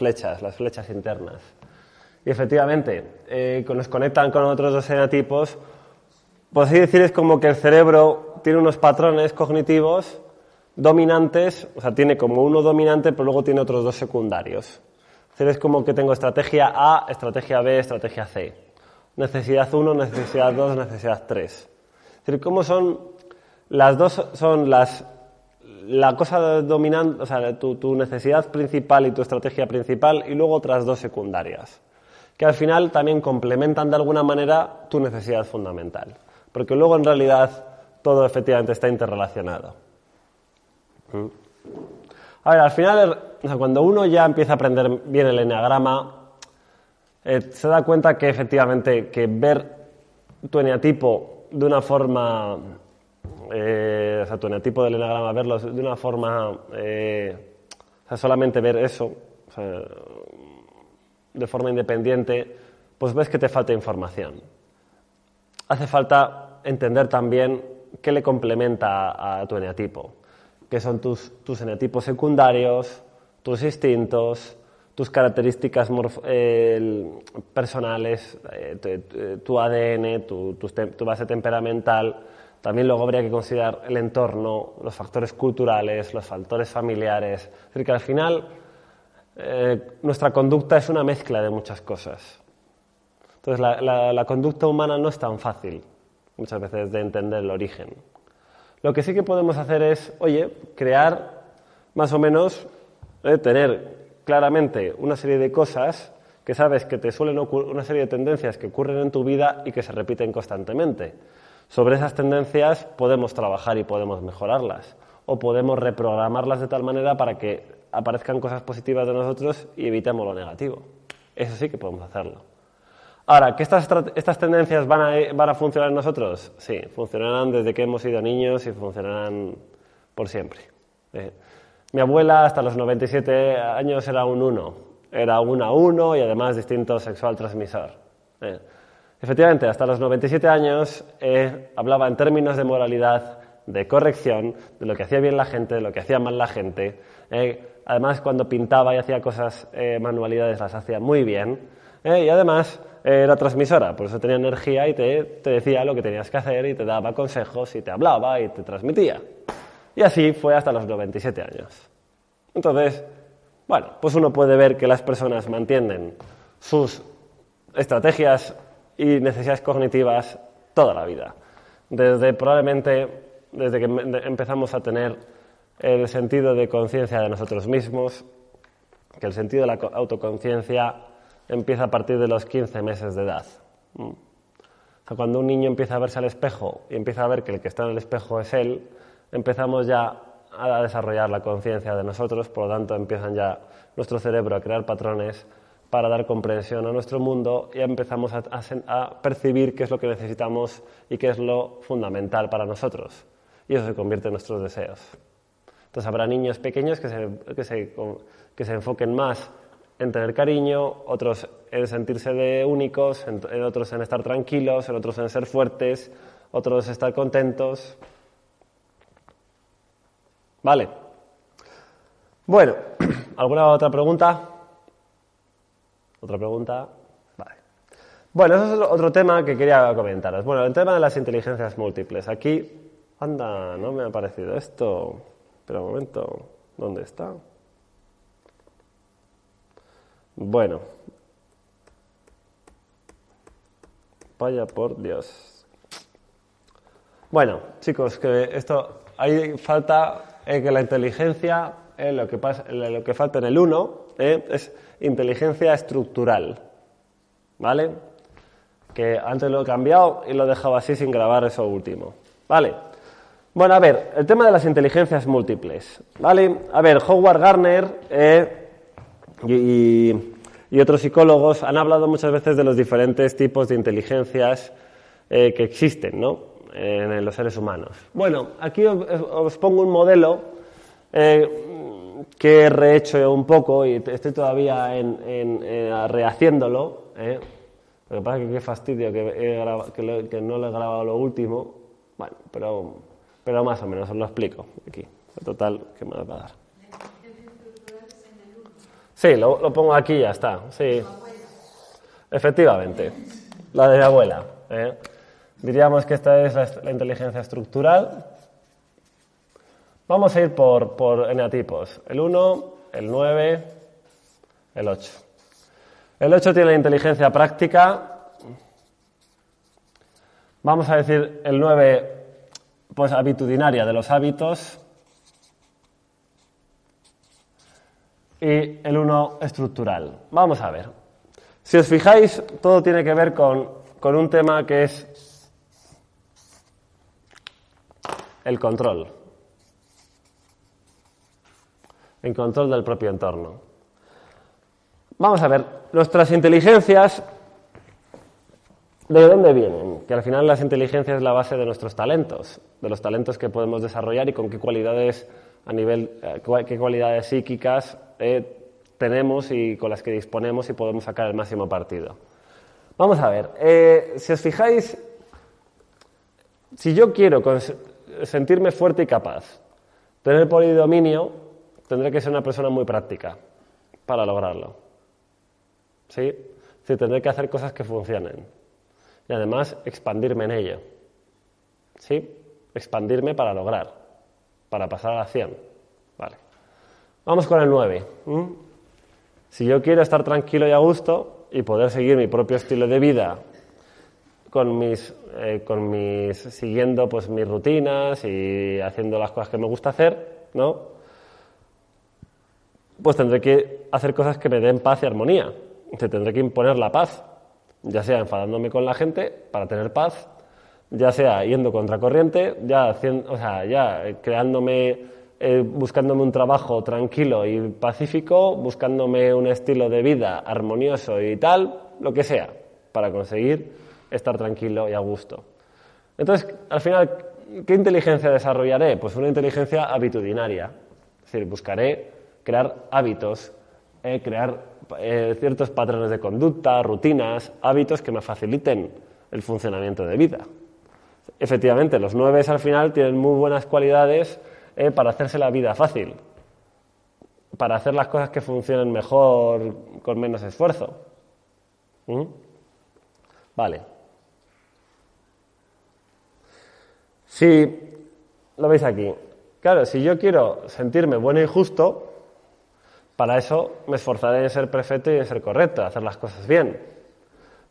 Flechas, las flechas internas. Y efectivamente, eh, nos conectan con otros dos enotipos, por así decir, es como que el cerebro tiene unos patrones cognitivos dominantes, o sea, tiene como uno dominante, pero luego tiene otros dos secundarios. Es como que tengo estrategia A, estrategia B, estrategia C. Necesidad 1, necesidad 2, necesidad 3. Es decir, cómo son las dos son las la cosa dominante, o sea, tu, tu, necesidad principal y tu estrategia principal y luego otras dos secundarias, que al final también complementan de alguna manera tu necesidad fundamental, porque luego en realidad todo efectivamente está interrelacionado. ¿Mm? A ver, al final, cuando uno ya empieza a aprender bien el enneagrama, eh, se da cuenta que efectivamente que ver tu eneatipo de una forma eh, tu eneatipo del enagrama, verlo de una forma, eh, solamente ver eso, de forma independiente, pues ves que te falta información. Hace falta entender también qué le complementa a, tu eneatipo, qué son tus, tus eneatipos secundarios, tus instintos, tus características eh, personales, tu, tu, ADN, tu, tu base temperamental, también luego habría que considerar el entorno, los factores culturales, los factores familiares. Es decir, que al final eh, nuestra conducta es una mezcla de muchas cosas. Entonces, la, conducta humana no es tan fácil muchas veces de entender el origen. Lo que sí que podemos hacer es, oye, crear más o menos, eh, tener claramente una serie de cosas que sabes que te suelen ocurrir, una serie de tendencias que ocurren en tu vida y que se repiten constantemente. Sobre esas tendencias podemos trabajar y podemos mejorarlas o podemos reprogramarlas de tal manera para que aparezcan cosas positivas de nosotros y evitemos lo negativo. Eso sí que podemos hacerlo. Ahora, ¿que estas, estas tendencias van a, van a funcionar en nosotros? Sí, funcionarán desde que hemos sido niños y funcionarán por siempre. Eh, mi abuela hasta los 97 años era un 1, era un a 1 y además distinto sexual transmisor. Eh, Efectivamente, hasta los 97 años eh, hablaba en términos de moralidad, de corrección, de lo que hacía bien la gente, de lo que hacía mal la gente. Eh, además, cuando pintaba y hacía cosas, eh, manualidades, las hacía muy bien. y además, era transmisora, por eso tenía energía y te, te decía lo que tenías que hacer y te daba consejos y te hablaba y te transmitía. Y así fue hasta los 97 años. Entonces, bueno, pues uno puede ver que las personas mantienen sus estrategias y necesidades cognitivas toda la vida. Desde probablemente desde que empezamos a tener el sentido de conciencia de nosotros mismos, que el sentido de la autoconciencia empieza a partir de los 15 meses de edad. Mm. Cuando un niño empieza a verse al espejo y empieza a ver que el que está en el espejo es él, empezamos ya a desarrollar la conciencia de nosotros, por lo tanto empiezan ya nuestro cerebro a crear patrones para dar comprensión a nuestro mundo y empezamos a, percibir qué es lo que necesitamos y qué es lo fundamental para nosotros. Y eso se convierte en nuestros deseos. Entonces habrá niños pequeños que se, que se, que se enfoquen más en tener cariño, otros en sentirse únicos, otros en estar tranquilos, otros en ser fuertes, otros en estar contentos. Vale. Bueno, ¿alguna otra pregunta? ¿Otra pregunta? Vale. Bueno, eso es otro tema que quería comentaros. Bueno, el tema de las inteligencias múltiples. Aquí, anda, no me ha parecido esto. Pero un momento, ¿dónde está? Bueno. Vaya por Dios. Bueno, chicos, que esto, ahí falta eh, que la inteligencia, eh, lo, que falta en el 1, eh, es inteligencia estructural. ¿Vale? que antes lo he cambiado y lo he dejado así sin grabar eso último. ¿Vale? Bueno, a ver, el tema de las inteligencias múltiples. ¿Vale? A ver, Howard Gardner eh, y, otros psicólogos han hablado muchas veces de los diferentes tipos de inteligencias eh, que existen, ¿no? En, los seres humanos. Bueno, aquí os, pongo un modelo que he rehecho un poco y estoy todavía en, en, rehaciéndolo. Lo que pasa es que qué fastidio que, que, no le he grabado lo último. Bueno, pero, pero más o menos os lo explico aquí. En total, ¿qué me va a dar? Sí, lo, lo, pongo aquí y ya está. Sí. Efectivamente. La de mi abuela. ¿eh? Diríamos que esta es la, inteligencia estructural. Vamos a ir por, por eneatipos. El 1, el 9, el 8. El 8 tiene la inteligencia práctica. Vamos a decir el 9, pues habitudinaria de los hábitos. Y el 1 estructural. Vamos a ver. Si os fijáis, todo tiene que ver con, con un tema que es el control. El control del propio entorno. Vamos a ver, nuestras inteligencias, ¿de dónde vienen? Que al final las inteligencias es la base de nuestros talentos, de los talentos que podemos desarrollar y con qué cualidades a nivel, eh, qué cualidades psíquicas eh, tenemos y con las que disponemos y podemos sacar el máximo partido. Vamos a ver, eh, si os fijáis, si yo quiero sentirme fuerte y capaz, tener polidominio, tendré que ser una persona muy práctica para lograrlo. ¿sí? Sí, tendré que hacer cosas que funcionen. Y además expandirme en ello. ¿Sí? Expandirme para lograr, para pasar a la acción. Vale. Vamos con el 9. Si yo quiero estar tranquilo y a gusto y poder seguir mi propio estilo de vida con mis, eh, con mis siguiendo pues mis rutinas y haciendo las cosas que me gusta hacer, ¿no? Pues tendré que hacer cosas que me den paz y armonía te tendré que imponer la paz, ya sea enfadándome con la gente para tener paz, ya sea yendo contra corriente, ya, sea, ya creándome, eh, buscándome un trabajo tranquilo y pacífico, buscándome un estilo de vida armonioso y tal, lo que sea, para conseguir estar tranquilo y a gusto. Entonces, al final, ¿qué inteligencia desarrollaré? Pues una inteligencia habitudinaria. Es decir, buscaré crear hábitos, eh, crear eh, ciertos patrones de conducta, rutinas, hábitos que me faciliten el funcionamiento de vida. Efectivamente, los nueve al final tienen muy buenas cualidades eh, para hacerse la vida fácil, para hacer las cosas que funcionen mejor con menos esfuerzo. ¿Mm? Vale. Si lo veis aquí, claro, si yo quiero sentirme bueno y justo, para eso me esforzaré en ser perfecto y en ser correcto, en hacer las cosas bien.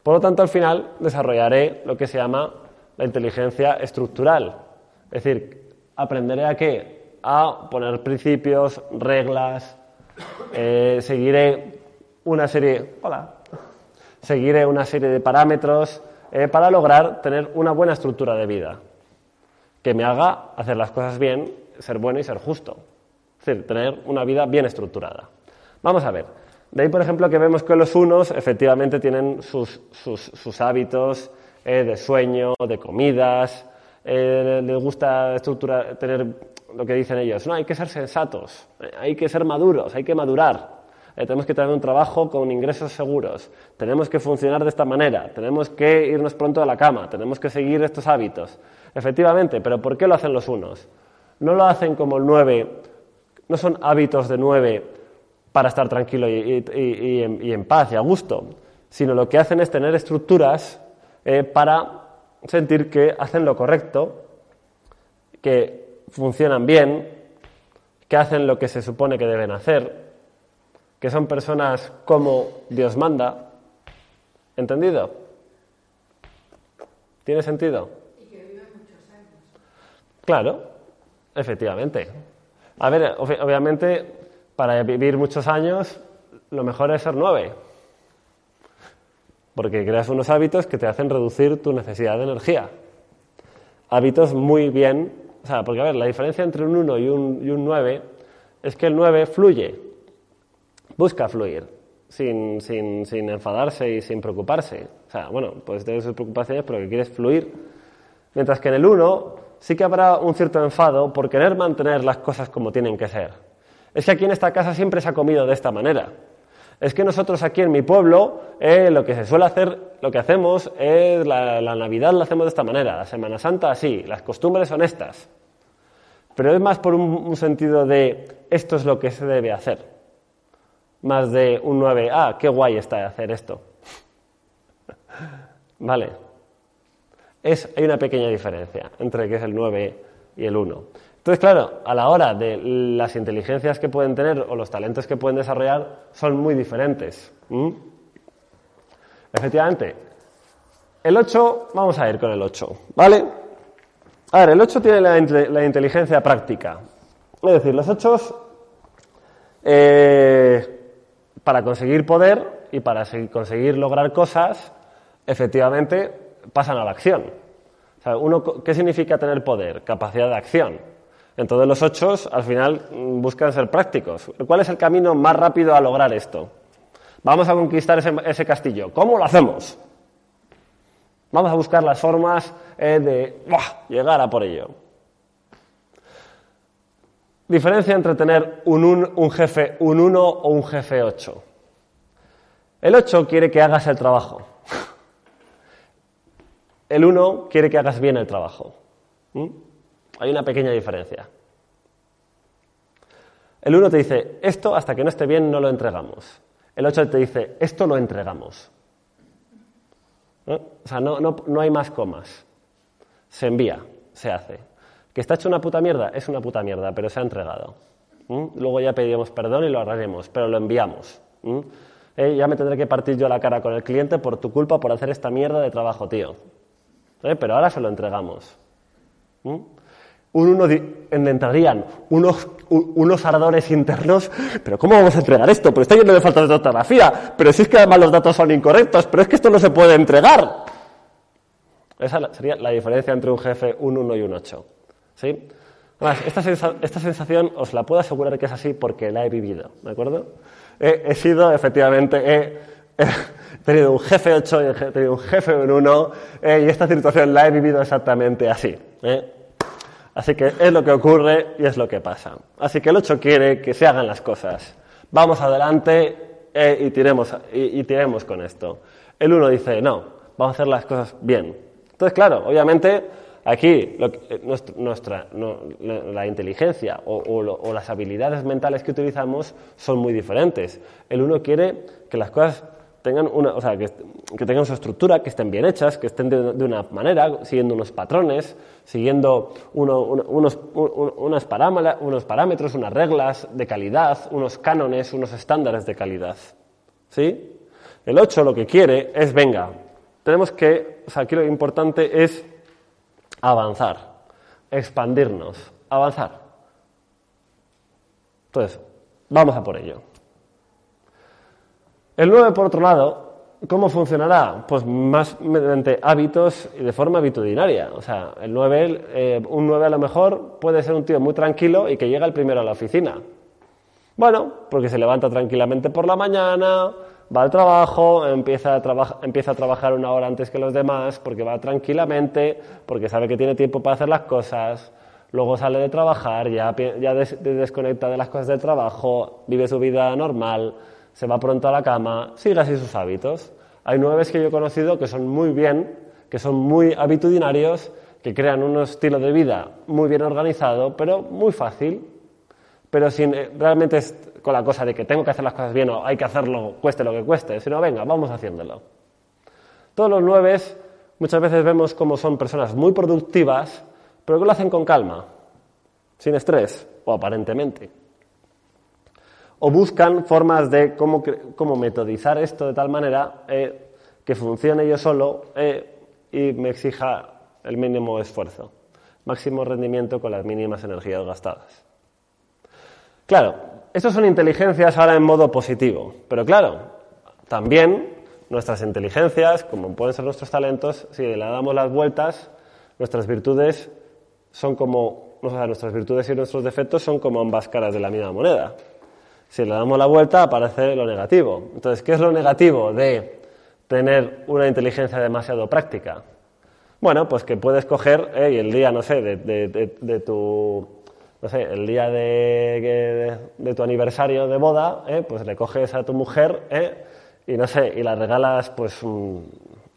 Por lo tanto, al final desarrollaré lo que se llama la inteligencia estructural. Es decir, aprenderé a qué? A poner principios, reglas, eh, seguiré una serie, hola, seguiré una serie de parámetros eh, para lograr tener una buena estructura de vida que me haga hacer las cosas bien, ser bueno y ser justo. Es decir, tener una vida bien estructurada. Vamos a ver. De ahí, por ejemplo, que vemos que los unos efectivamente tienen sus, sus, hábitos eh, de sueño, de comidas, eh, les gusta estructurar, tener lo que dicen ellos. No, hay que ser sensatos, eh, hay que ser maduros, hay que madurar. tenemos que tener un trabajo con ingresos seguros, tenemos que funcionar de esta manera, tenemos que irnos pronto a la cama, tenemos que seguir estos hábitos. Efectivamente, pero ¿por qué lo hacen los unos? No lo hacen como el nueve, no son hábitos de nueve para estar tranquilo y, en, paz y a gusto, sino lo que hacen es tener estructuras eh, para sentir que hacen lo correcto, que funcionan bien, que hacen lo que se supone que deben hacer, que son personas como Dios manda. ¿Entendido? ¿Tiene sentido? Y que viven muchos años. Claro, efectivamente. A ver, obviamente para vivir muchos años, lo mejor es ser nueve. porque creas unos hábitos que te hacen reducir tu necesidad de energía. Hábitos muy bien, o sea, porque a ver, la diferencia entre un 1 y un, y un 9 es que el 9 fluye, busca fluir, sin, sin, sin, enfadarse y sin preocuparse. O sea, bueno, puedes tener sus preocupaciones, pero que quieres fluir. Mientras que en el 1 sí que habrá un cierto enfado por querer mantener las cosas como tienen que ser. Es que aquí en esta casa siempre se ha comido de esta manera. Es que nosotros aquí en mi pueblo eh, lo que se suele hacer, lo que hacemos es la, Navidad la hacemos de esta manera, la Semana Santa así, las costumbres son estas. Pero es más por un, un sentido de esto es lo que se debe hacer, más de un 9, ah, qué guay está de hacer esto. vale. Es, hay una pequeña diferencia entre que es el 9 y el 1. Entonces, claro, a la hora de las inteligencias que pueden tener o los talentos que pueden desarrollar son muy diferentes. Efectivamente, el 8, vamos a ir con el 8, ¿vale? A ver, el 8 tiene la, inteligencia práctica. Es decir, los 8, eh, para conseguir poder y para conseguir lograr cosas, efectivamente pasan a la acción. O uno, ¿Qué significa tener poder? Capacidad de acción. Entonces los ocho al final mm, buscan ser prácticos. ¿Cuál es el camino más rápido a lograr esto? Vamos a conquistar ese, ese castillo. ¿Cómo lo hacemos? Vamos a buscar las formas eh, de llegar a por ello. Diferencia entre tener un, un, un jefe un 1 o un jefe 8. El 8 quiere que hagas el trabajo. El 1 quiere que hagas bien el trabajo. ¿Mm? Hay una pequeña diferencia. El 1 te dice, esto hasta que no esté bien no lo entregamos. El 8 te dice, esto lo entregamos. ¿No? O sea, no, no, no hay más comas. Se envía, se hace. Que está hecho una puta mierda, es una puta mierda, pero se ha entregado. ¿Mm? Luego ya pediremos perdón y lo arreglaremos, pero lo enviamos. ¿Mm? Eh, ya me tendré que partir yo la cara con el cliente por tu culpa por hacer esta mierda de trabajo, tío. ¿Eh? Pero ahora se lo entregamos. ¿Mm? Un uno entrarían unos, unos ardores internos, pero ¿cómo vamos a entregar esto? Pero está lleno de falta de ortografía, pero si es que además los datos son incorrectos, pero es que esto no se puede entregar. Esa sería la diferencia entre un jefe, un 1 y un 8. ¿Sí? Esta, sensa esta sensación os la puedo asegurar que es así porque la he vivido, ¿de acuerdo? He, sido, efectivamente, he, tenido un jefe 8 y he tenido un jefe 1 eh, y esta situación la he vivido exactamente así. ¿eh? Así que es lo que ocurre y es lo que pasa. Así que el 8 quiere que se hagan las cosas. Vamos adelante eh, y, tiremos, y, tiremos con esto. El 1 dice, no, vamos a hacer las cosas bien. Entonces, claro, obviamente aquí que, nuestra, la, inteligencia o, o, las habilidades mentales que utilizamos son muy diferentes. El 1 quiere que las cosas tengan una, o sea, que, tengan su estructura, que estén bien hechas, que estén de, una manera, siguiendo unos patrones, siguiendo uno, uno, unos, un, unos, unos parámetros, unas reglas de calidad, unos cánones, unos estándares de calidad. ¿Sí? El 8 lo que quiere es, venga, tenemos que, o sea, aquí lo importante es avanzar, expandirnos, avanzar. Entonces, vamos a por ello. El 9, por otro lado, ¿cómo funcionará? Pues más mediante hábitos y de forma habitudinaria. O sea, el 9, eh, un 9 a lo mejor puede ser un tío muy tranquilo y que llega el primero a la oficina. Bueno, porque se levanta tranquilamente por la mañana, va al trabajo, empieza a, trabajar una hora antes que los demás, porque va tranquilamente, porque sabe que tiene tiempo para hacer las cosas, luego sale de trabajar, ya, ya des desconecta de las cosas del trabajo, vive su vida normal, se va pronto a la cama, sigue así sus hábitos. Hay nueve que yo he conocido que son muy bien, que son muy habitudinarios, que crean un estilo de vida muy bien organizado, pero muy fácil, pero sin eh, realmente es con la cosa de que tengo que hacer las cosas bien o hay que hacerlo cueste lo que cueste, sino venga, vamos haciéndolo. Todos los nueve muchas veces vemos como son personas muy productivas, pero que lo hacen con calma, sin estrés, o aparentemente o buscan formas de cómo, metodizar esto de tal manera eh, que funcione yo solo eh, y me exija el mínimo esfuerzo, máximo rendimiento con las mínimas energías gastadas. Claro, estas son inteligencias ahora en modo positivo, pero claro, también nuestras inteligencias, como pueden ser nuestros talentos, si le damos las vueltas, nuestras virtudes son como, o sea, nuestras virtudes y nuestros defectos son como ambas caras de la misma moneda. Si le damos la vuelta, aparece lo negativo. Entonces, ¿qué es lo negativo de tener una inteligencia demasiado práctica? Bueno, pues que puedes coger el día, no sé, de, tu, no sé, el día de, tu aniversario de boda, eh, pues le coges a tu mujer eh, y no sé, y la regalas, pues,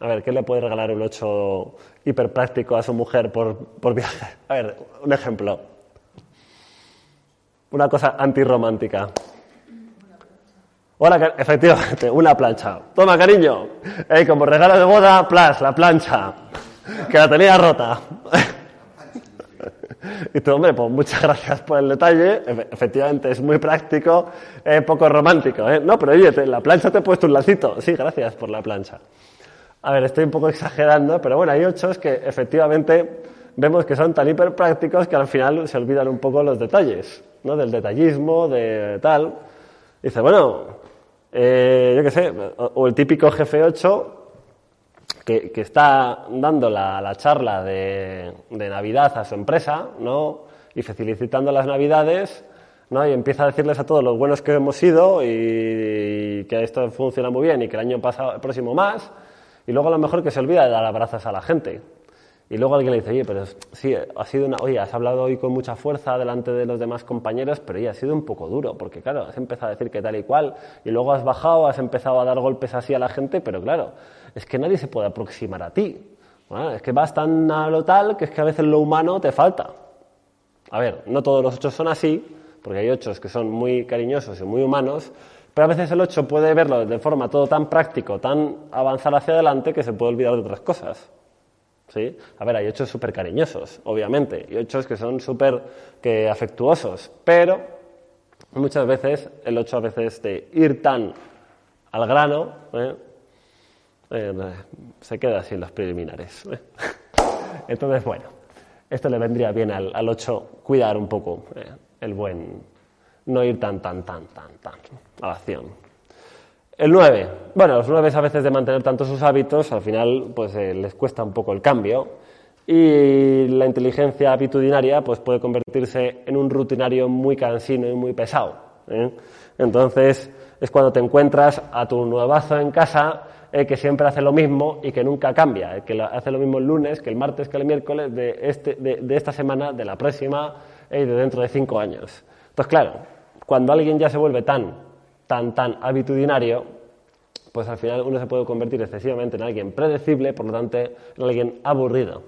a ver, ¿qué le puede regalar un 8 hiperpráctico a su mujer por, por viaje? A ver, un ejemplo. Una cosa antirromántica. Hola, efectivamente, una plancha. Toma, cariño. como regalo de boda, plas, la plancha. Que la tenía rota. Y tú, hombre, pues muchas gracias por el detalle. Efectivamente, es muy práctico, eh, poco romántico. ¿eh? No, pero oye, la plancha te he puesto un lacito. Sí, gracias por la plancha. A ver, estoy un poco exagerando, pero bueno, hay ochos que efectivamente vemos que son tan hiper prácticos que al final se olvidan un poco los detalles, ¿no? Del detallismo, de tal. Dice, bueno, eh, yo qué sé, o el típico jefe 8 que, está dando la, charla de, Navidad a su empresa, ¿no? Y felicitando las Navidades, ¿no? Y empieza a decirles a todos los buenos que hemos sido y, que esto funciona muy bien y que el año pasado, próximo más. Y luego a lo mejor que se olvida de dar abrazos a la gente. Y luego alguien le dice, oye, pero sí, ha sido una, oye, has hablado hoy con mucha fuerza delante de los demás compañeros, pero ha sido un poco duro, porque claro, has empezado a decir que tal y cual, y luego has bajado, has empezado a dar golpes así a la gente, pero claro, es que nadie se puede aproximar a ti. es que vas tan a lo tal que es que a veces lo humano te falta. A ver, no todos los ocho son así, porque hay ocho que son muy cariñosos y muy humanos, pero a veces el ocho puede verlo de forma todo tan práctico, tan avanzar hacia adelante, que se puede olvidar de otras cosas. ¿Sí? A ver, hay ocho súper cariñosos, obviamente, y ocho que son súper afectuosos, pero muchas veces el ocho a veces de ir tan al grano, ¿eh? Eh, se queda así en los preliminares. ¿eh? Entonces, bueno, esto le vendría bien al, al 8 cuidar un poco eh, el buen, no ir tan, tan, tan, tan, tan a la acción. El 9. Bueno, los 9 a veces de mantener tanto sus hábitos, al final pues les cuesta un poco el cambio y la inteligencia habitudinaria pues puede convertirse en un rutinario muy cansino y muy pesado. Entonces es cuando te encuentras a tu nuevazo en casa el que siempre hace lo mismo y que nunca cambia, el que hace lo mismo el lunes, que el martes, que el miércoles, de, este, de, esta semana, de la próxima y de dentro de cinco años. Entonces, claro, cuando alguien ya se vuelve tan, tan, tan habitudinario, pues al final uno se puede convertir excesivamente en alguien predecible, por lo tanto, en alguien aburrido.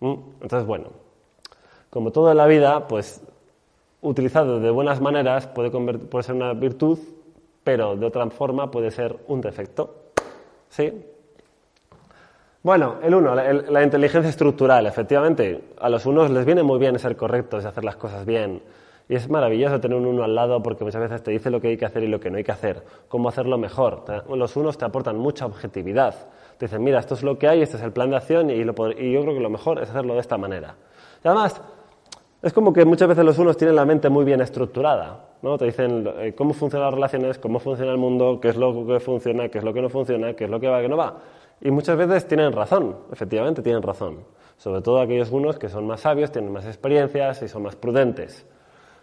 ¿Mm? Entonces, bueno, como todo en la vida, pues utilizado de buenas maneras puede, puede ser una virtud pero de otra forma puede ser un defecto. ¿Sí? Bueno, el uno, la, inteligencia estructural. Efectivamente, a los unos les viene muy bien ser correctos y hacer las cosas bien. Y es maravilloso tener un uno al lado porque muchas veces te dice lo que hay que hacer y lo que no hay que hacer, cómo hacerlo mejor. Los unos te aportan mucha objetividad. Te dicen, mira, esto es lo que hay, este es el plan de acción y, lo, y yo creo que lo mejor es hacerlo de esta manera. Y además, es como que muchas veces los unos tienen la mente muy bien estructurada. ¿no? Te dicen eh, cómo funcionan las relaciones, cómo funciona el mundo, qué es lo que funciona, qué es lo que no funciona, qué es lo que va, qué no va. Y muchas veces tienen razón, efectivamente tienen razón. Sobre todo aquellos unos que son más sabios, tienen más experiencias y son más prudentes.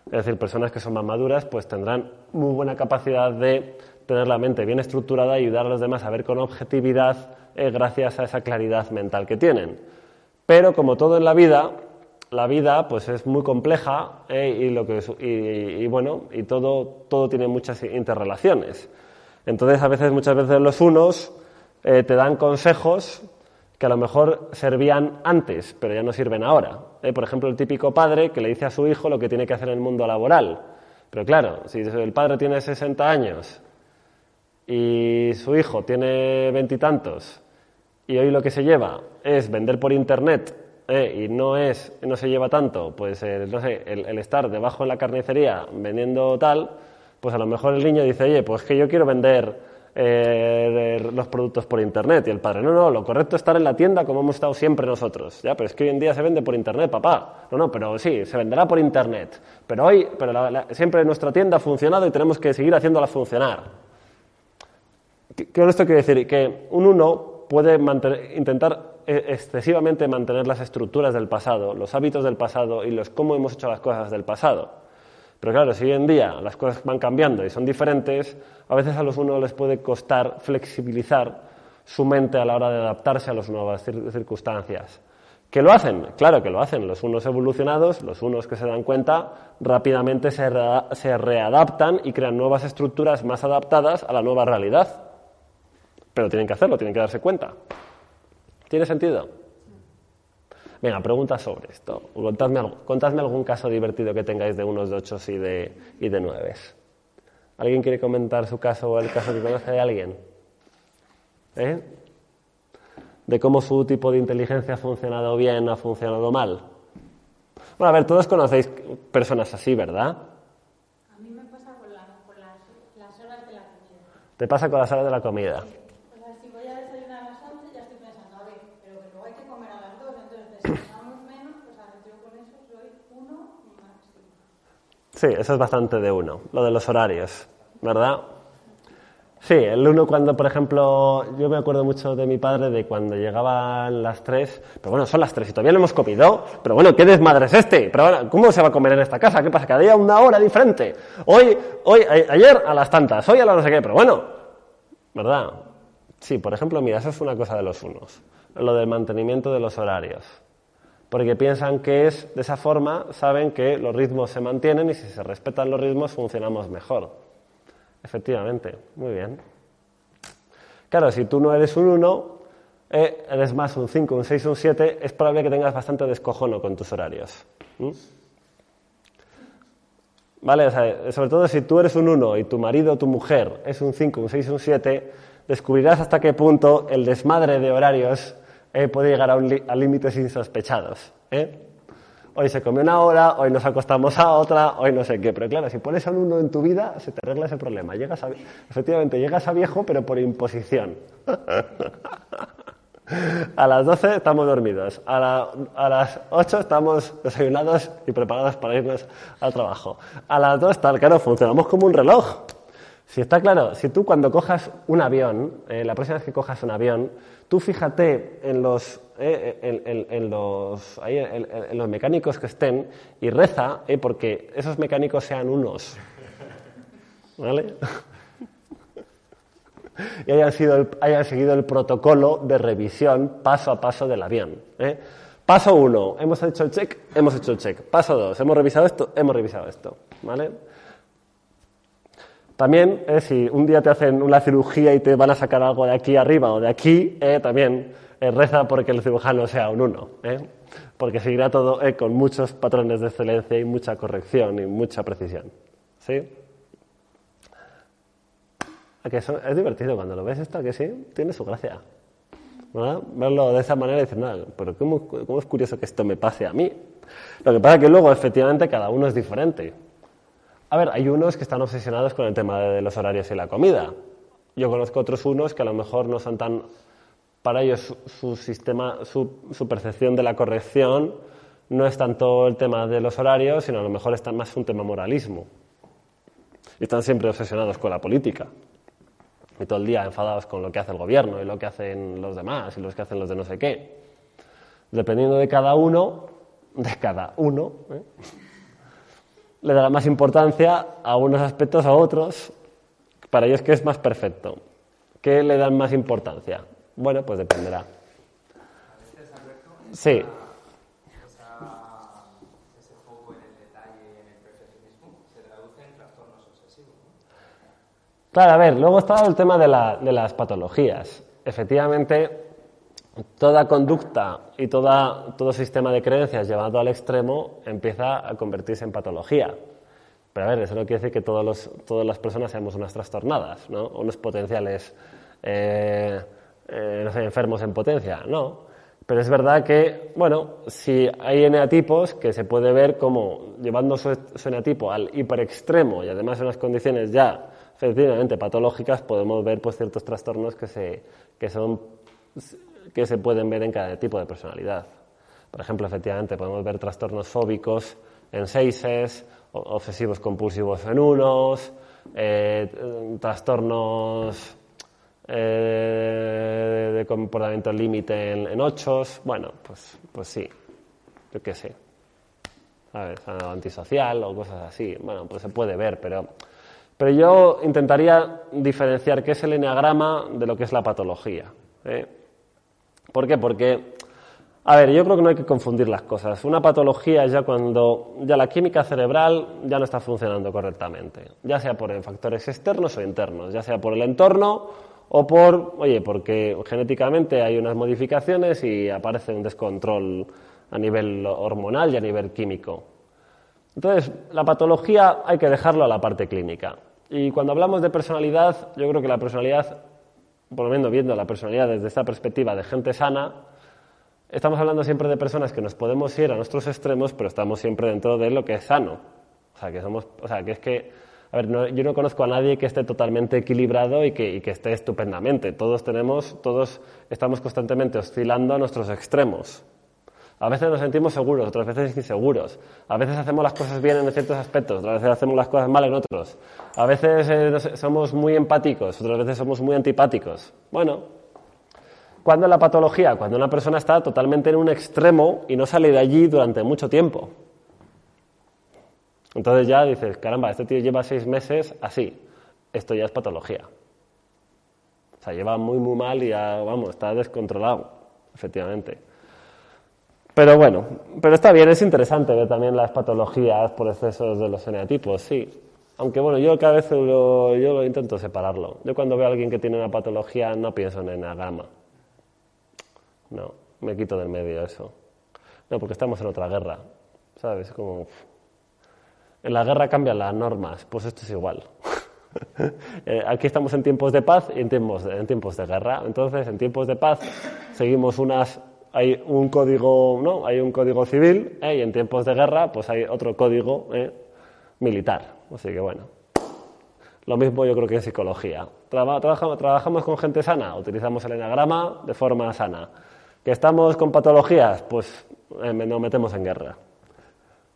Es decir, personas que son más maduras pues tendrán muy buena capacidad de tener la mente bien estructurada y ayudar a los demás a ver con objetividad eh, gracias a esa claridad mental que tienen. Pero como todo en la vida, la vida pues es muy compleja eh, y, lo que, y, bueno, y todo, todo tiene muchas interrelaciones. Entonces, a veces, muchas veces los unos eh, te dan consejos que a lo mejor servían antes, pero ya no sirven ahora. Eh, por ejemplo, el típico padre que le dice a su hijo lo que tiene que hacer en el mundo laboral. Pero claro, si el padre tiene 60 años y su hijo tiene veintitantos y hoy lo que se lleva es vender por internet eh, y no es no se lleva tanto pues no sé el, estar debajo de la carnicería vendiendo tal pues a lo mejor el niño dice oye pues que yo quiero vender eh, los productos por internet. Y el padre no no lo correcto es estar en la tienda como hemos estado siempre nosotros ya pero es que hoy en día se vende por internet papá. No no pero sí se venderá por internet. Pero hoy pero siempre nuestra tienda ha funcionado y tenemos que seguir haciéndola funcionar con esto quiero decir que un 1 puede intentar e, excesivamente mantener las estructuras del pasado, los hábitos del pasado y los cómo hemos hecho las cosas del pasado. Pero claro, si hoy en día las cosas van cambiando y son diferentes, a veces a los unos les puede costar flexibilizar su mente a la hora de adaptarse a las nuevas circunstancias. ¿Que lo hacen? Claro que lo hacen. Los unos evolucionados, los unos que se dan cuenta, rápidamente se, se readaptan y crean nuevas estructuras más adaptadas a la nueva realidad. Pero tienen que hacerlo, tienen que darse cuenta. ¿Tiene sentido? Venga, preguntas sobre esto. Contadme, algún caso divertido que tengáis de unos de ocho y de, y de nueves. ¿Alguien quiere comentar su caso o el caso que conoce de alguien? ¿Eh? De cómo su tipo de inteligencia ha funcionado bien o ha funcionado mal. Bueno, a ver, todos conocéis personas así, ¿verdad? A mí me pasa con, las, horas de la comida. ¿Te pasa con las horas de la comida? Sí, eso es bastante de uno, lo de los horarios, ¿verdad? Sí, el uno cuando, por ejemplo, yo me acuerdo mucho de mi padre de cuando llegaban las tres, pero bueno, son las tres y todavía no hemos comido, pero bueno, ¿qué desmadre es este? Pero bueno, ¿cómo se va a comer en esta casa? ¿Qué pasa? Cada día una hora diferente. Hoy, hoy, ayer a las tantas, hoy a la no sé qué, pero bueno, ¿verdad? Sí, por ejemplo, mira, eso es una cosa de los unos, lo del mantenimiento de los horarios porque piensan que es de esa forma, saben que los ritmos se mantienen y si se respetan los ritmos funcionamos mejor. Efectivamente, muy bien. Claro, si tú no eres un 1, eh, eres más un 5, un 6, un 7, es probable que tengas bastante descojono con tus horarios. ¿Vale? O sea, sobre todo si tú eres un 1 y tu marido o tu mujer es un 5, un 6, un 7, descubrirás hasta qué punto el desmadre de horarios eh, puede llegar a, límites insospechados. ¿eh? Hoy se come una hora, hoy nos acostamos a otra, hoy no sé qué. Pero claro, si pones a uno en tu vida, se te arregla ese problema. Llegas a, efectivamente, llegas a viejo, pero por imposición. a las 12 estamos dormidos, a, a, las 8 estamos desayunados y preparados para irnos al trabajo. A las 2 tal, claro, funcionamos como un reloj. Si está claro, si tú cuando cojas un avión, eh, la próxima vez que cojas un avión, tú fíjate en los, eh, en, los, en, los mecánicos que estén y reza eh, porque esos mecánicos sean unos. ¿Vale? y hayan, sido hayan seguido el protocolo de revisión paso a paso del avión. Paso uno, hemos hecho el check, hemos hecho el check. Paso dos, hemos revisado esto, hemos revisado esto. ¿Vale? También, eh, si un día te hacen una cirugía y te van a sacar algo de aquí arriba o de aquí, eh, también eh, reza porque el cirujano sea un uno, porque seguirá todo con muchos patrones de excelencia y mucha corrección y mucha precisión. ¿Sí? que es divertido cuando lo ves esto, que sí, tiene su gracia. Verlo de esa manera y decir, no, pero ¿cómo, ¿cómo, es curioso que esto me pase a mí? Lo que pasa es que luego, efectivamente, cada uno es diferente. A ver, hay unos que están obsesionados con el tema de los horarios y la comida. Yo conozco otros unos que a lo mejor no son tan... Para ellos su, sistema, su, percepción de la corrección no es tanto el tema de los horarios, sino a lo mejor es más un tema moralismo. Y están siempre obsesionados con la política. Y todo el día enfadados con lo que hace el gobierno y lo que hacen los demás y lo que hacen los de no sé qué. Dependiendo de cada uno, de cada uno, ¿eh? Le dará más importancia a unos aspectos a otros, para ellos que es más perfecto. ¿Qué le dan más importancia? Bueno, pues dependerá. Sí. Claro, a ver, luego está el tema de, de las patologías. Efectivamente, toda conducta y toda, todo sistema de creencias llevado al extremo empieza a convertirse en patología. Pero a ver, eso no quiere decir que todos los, todas las personas seamos unas trastornadas, ¿no? unos potenciales eh, eh, no sé, enfermos en potencia, no. Pero es verdad que, bueno, si hay eneatipos que se puede ver como llevando su, su eneatipo al hiperextremo y además en unas condiciones ya efectivamente patológicas, podemos ver pues, ciertos trastornos que, se, que son que se pueden ver en cada tipo de personalidad. Por ejemplo, efectivamente, podemos ver trastornos fóbicos en seises, obsesivos compulsivos en unos, eh, trastornos eh, de comportamiento límite en, en ochos, bueno, pues, pues sí, yo qué sé. ¿Sabes? Antisocial o cosas así. Bueno, pues se puede ver, pero, pero yo intentaría diferenciar qué es el enneagrama de lo que es la patología. ¿eh? ¿Por qué? Porque, a ver, yo creo que no hay que confundir las cosas. Una patología es ya cuando ya la química cerebral ya no está funcionando correctamente, ya sea por factores externos o internos, ya sea por el entorno o por, oye, porque genéticamente hay unas modificaciones y aparece un descontrol a nivel hormonal y a nivel químico. Entonces, la patología hay que dejarlo a la parte clínica. Y cuando hablamos de personalidad, yo creo que la personalidad, menos viendo la personalidad desde esta perspectiva de gente sana, estamos hablando siempre de personas que nos podemos ir a nuestros extremos, pero estamos siempre dentro de lo que es sano. O sea, que somos, o sea, que es que, a ver, yo no conozco a nadie que esté totalmente equilibrado y que, y que esté estupendamente. Todos tenemos, todos estamos constantemente oscilando a nuestros extremos. A veces nos sentimos seguros, otras veces inseguros. A veces hacemos las cosas bien en ciertos aspectos, otras veces hacemos las cosas mal en otros. A veces eh, somos muy empáticos, otras veces somos muy antipáticos. Bueno, ¿cuándo es la patología? Cuando una persona está totalmente en un extremo y no sale de allí durante mucho tiempo. Entonces ya dices, caramba, este tío lleva seis meses así. Esto ya es patología. O sea, lleva muy, muy mal y ya, vamos, está descontrolado, efectivamente. Pero bueno, pero está bien, es interesante ver también las patologías por excesos de los eneatipos, sí. Aunque bueno, yo cada vez lo, yo lo intento separarlo. Yo cuando veo a alguien que tiene una patología no pienso en eneagrama. No, me quito del medio eso. No, porque estamos en otra guerra, ¿sabes? Como... En la guerra cambian las normas, pues esto es igual. Eh, aquí estamos en tiempos de paz y en tiempos de, en tiempos de guerra. Entonces, en tiempos de paz seguimos unas hay un código, ¿no? Hay un código civil ¿eh? y en tiempos de guerra pues hay otro código ¿eh? militar. Así que bueno, lo mismo yo creo que en psicología. trabajamos, trabajamos con gente sana, utilizamos el enagrama de forma sana. Que estamos con patologías, pues eh, nos metemos en guerra.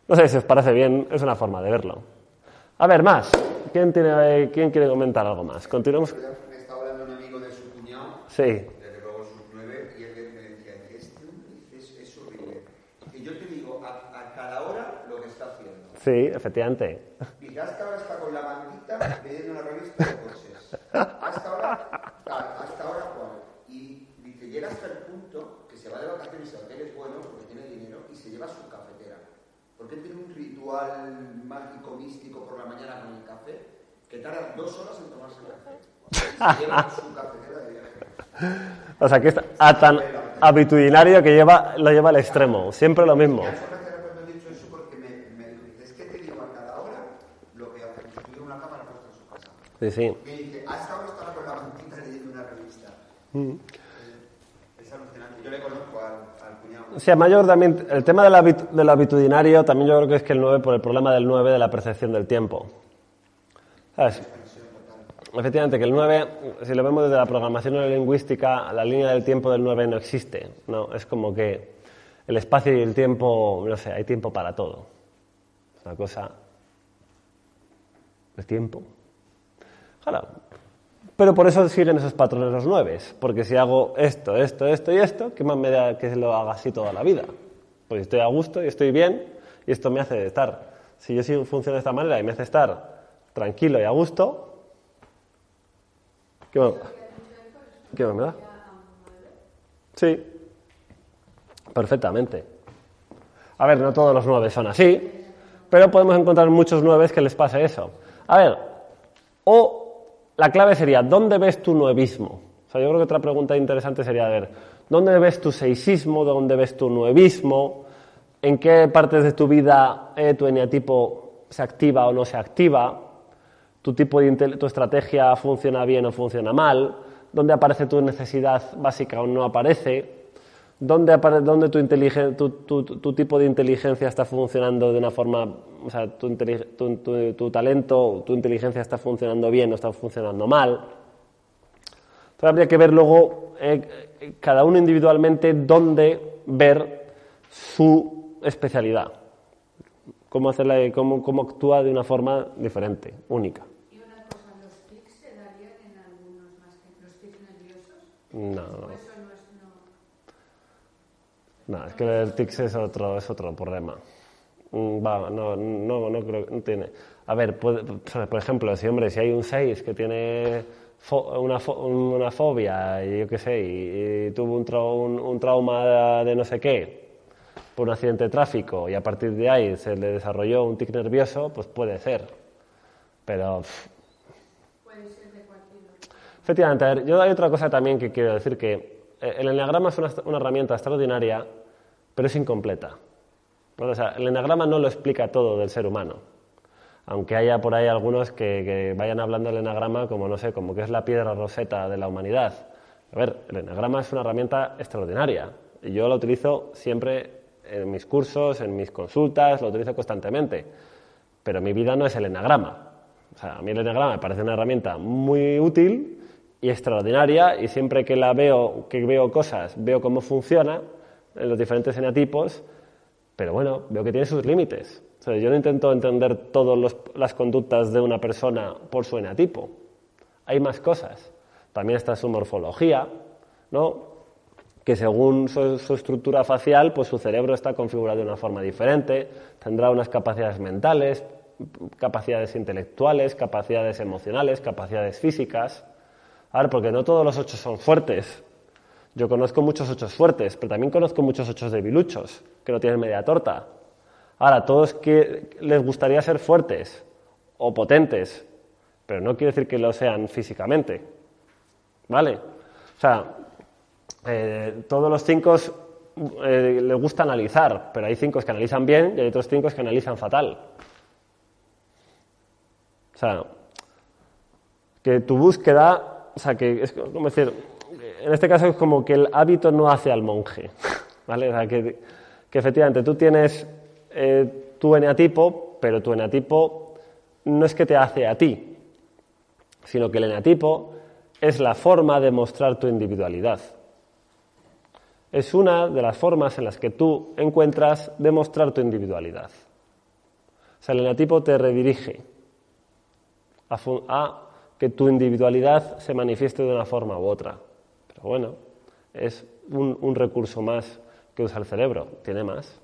No sé si os parece bien, es una forma de verlo. A ver, más. ¿Quién, tiene, quién quiere comentar algo más? Continuamos. Me está hablando un amigo de su cuñado. Sí. Sí, efectivamente. Hasta ahora está con la mantita leyendo una revista de coches. Hasta ahora, hasta ahora cuál. Y dice, llega hasta el punto que se va de vacaciones a hoteles buenos porque tiene dinero y se lleva su cafetera. Porque tiene un ritual mágico, místico por la mañana con el café que tarda dos horas en tomarse el café. Y se lleva su cafetera de viaje. O sea, que es tan habitudinario que lleva, lo lleva al extremo. Siempre lo mismo. Sí, sí. Me dice, hasta ahora estaba con la mantita leyendo una revista. Mm. Es alucinante. Yo le conozco al, al cuñado. Sí, a mayor también, el tema del, del habitudinario también yo creo que es que el 9, por el problema del 9 de la percepción del tiempo. ¿Sabes? Efectivamente, que el 9, si lo vemos desde la programación neurolingüística, la línea del tiempo del 9 no existe. No, es como que el espacio y el tiempo, no sé, hay tiempo para todo. Es una cosa. El tiempo. Pero por eso siguen esos patrones los nueve, porque si hago esto, esto, esto y esto, ¿qué más me da que lo haga así toda la vida? Pues estoy a gusto y estoy bien y esto me hace estar. Si yo sigo funcionando de esta manera y me hace estar tranquilo y a gusto, ¿qué me, ¿qué me da? Sí, perfectamente. A ver, no todos los nueve son así, pero podemos encontrar muchos nueve que les pase eso. A ver, o la clave sería, ¿dónde ves tu nuevismo? O sea, yo creo que otra pregunta interesante sería, ver, ¿dónde ves tu seisismo? ¿Dónde ves tu nuevismo? ¿En qué partes de tu vida eh, tu eneatipo se activa o no se activa? ¿Tu tipo de tu estrategia funciona bien o funciona mal? ¿Dónde aparece tu necesidad básica o no aparece? ¿Dónde, dónde tu, tu, tipo de inteligencia está funcionando de una forma, o sea, tu, talento, tu inteligencia está funcionando bien o está funcionando mal? Entonces habría que ver luego eh, cada uno individualmente dónde ver su especialidad, cómo, hacerla, cómo, cómo actúa de una forma diferente, única. Y una cosa, ¿los tics se darían en algunos más que los tics No, no. No, es que el tics es otro, es otro problema. Mm, Va, no, no, no creo no tiene. A ver, puede- por ejemplo, si hombre, si hay un 6 que tiene fo- una, fo- una fobia, y yo qué sé, y, y tuvo un, trau- un- un trauma de no sé qué, por un accidente de tráfico, y a partir de ahí se le desarrolló un tic nervioso, pues puede ser. Pero pff, Efectivamente, a ver, yo hay otra cosa también que quiero decir, que el enneagrama es una, herramienta extraordinaria, pero es incompleta. O sea, el enneagrama no lo explica todo del ser humano, aunque haya por ahí algunos que, vayan hablando del enneagrama como, no sé, como que es la piedra roseta de la humanidad. A ver, el enneagrama es una herramienta extraordinaria, y yo la utilizo siempre en mis cursos, en mis consultas, lo utilizo constantemente, pero mi vida no es el enneagrama. O sea, a mí el enneagrama me parece una herramienta muy útil y extraordinaria y siempre que la veo, que veo cosas, veo cómo funciona en los diferentes eneatipos, pero bueno, veo que tiene sus límites. O sea, yo no intento entender todas las conductas de una persona por su eneatipo. Hay más cosas. También está su morfología, ¿no? que según su, su estructura facial, pues su cerebro está configurado de una forma diferente, tendrá unas capacidades mentales, capacidades intelectuales, capacidades emocionales, capacidades físicas. A porque no todos los ocho son fuertes. Yo conozco muchos ochos fuertes, pero también conozco muchos ochos debiluchos, que no tienen media torta. Ahora, todos que les gustaría ser fuertes o potentes, pero no quiere decir que lo sean físicamente. ¿Vale? O sea, eh, todos los cinco eh, les gusta analizar, pero hay cinco que analizan bien y hay otros cinco que analizan fatal. O sea, que tu búsqueda, o sea, que es como decir, en este caso es como que el hábito no hace al monje, ¿vale? O sea, que, que efectivamente tú tienes eh, tu eneatipo, pero tu eneatipo no es que te hace a ti, sino que el eneatipo es la forma de mostrar tu individualidad. Es una de las formas en las que tú encuentras demostrar tu individualidad. O sea, el eneatipo te redirige a, a que tu individualidad se manifieste de una forma u otra. Pero bueno, es un, recurso más que usa el cerebro, tiene más.